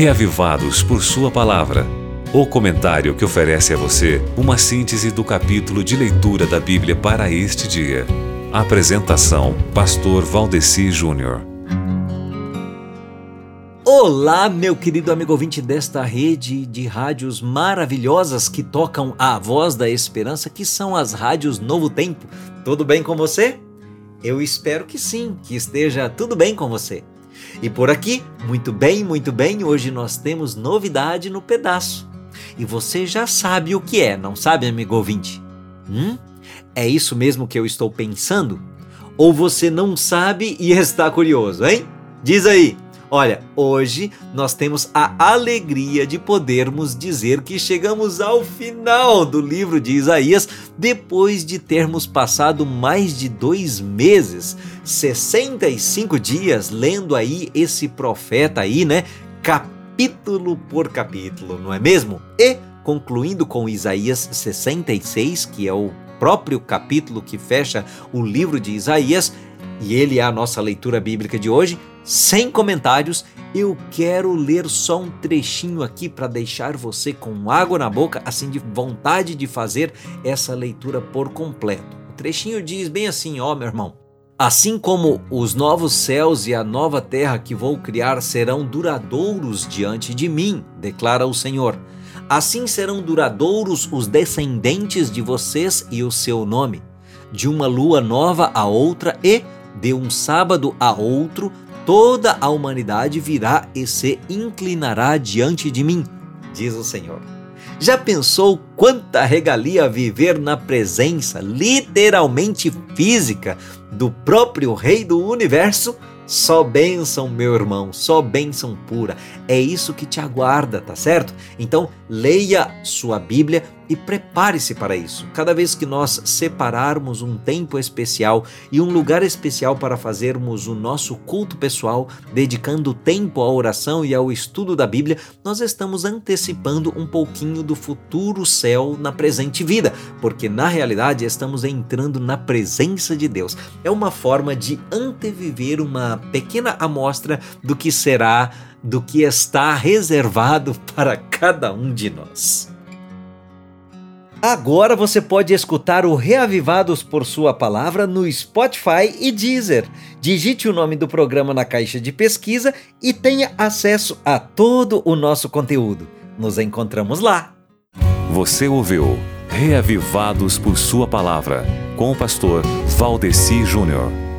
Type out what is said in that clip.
Reavivados por Sua Palavra. O comentário que oferece a você uma síntese do capítulo de leitura da Bíblia para este dia. Apresentação: Pastor Valdeci Júnior. Olá, meu querido amigo ouvinte desta rede de rádios maravilhosas que tocam a voz da esperança, que são as rádios Novo Tempo. Tudo bem com você? Eu espero que sim, que esteja tudo bem com você. E por aqui, muito bem, muito bem, hoje nós temos novidade no pedaço. E você já sabe o que é, não sabe, amigo ouvinte? Hum? É isso mesmo que eu estou pensando? Ou você não sabe e está curioso, hein? Diz aí! Olha, hoje nós temos a alegria de podermos dizer que chegamos ao final do livro de Isaías depois de termos passado mais de dois meses, 65 dias, lendo aí esse profeta aí, né? Capítulo por capítulo, não é mesmo? E concluindo com Isaías 66, que é o próprio capítulo que fecha o livro de Isaías, e ele é a nossa leitura bíblica de hoje sem comentários, eu quero ler só um trechinho aqui para deixar você com água na boca, assim de vontade de fazer essa leitura por completo. O trechinho diz bem assim, ó, meu irmão. Assim como os novos céus e a nova terra que vou criar serão duradouros diante de mim, declara o Senhor. Assim serão duradouros os descendentes de vocês e o seu nome. De uma lua nova a outra e de um sábado a outro toda a humanidade virá e se inclinará diante de mim, diz o Senhor. Já pensou quanta regalia viver na presença, literalmente física, do próprio Rei do Universo? Só bênção, meu irmão, só bênção pura. É isso que te aguarda, tá certo? Então, leia sua Bíblia e prepare-se para isso. Cada vez que nós separarmos um tempo especial e um lugar especial para fazermos o nosso culto pessoal, dedicando tempo à oração e ao estudo da Bíblia, nós estamos antecipando um pouquinho do futuro céu na presente vida, porque na realidade estamos entrando na presença de Deus. É uma forma de anteviver uma pequena amostra do que será, do que está reservado para cada um de nós. Agora você pode escutar o Reavivados por Sua Palavra no Spotify e Deezer. Digite o nome do programa na caixa de pesquisa e tenha acesso a todo o nosso conteúdo. Nos encontramos lá. Você ouviu Reavivados por Sua Palavra com o pastor Valdeci Júnior.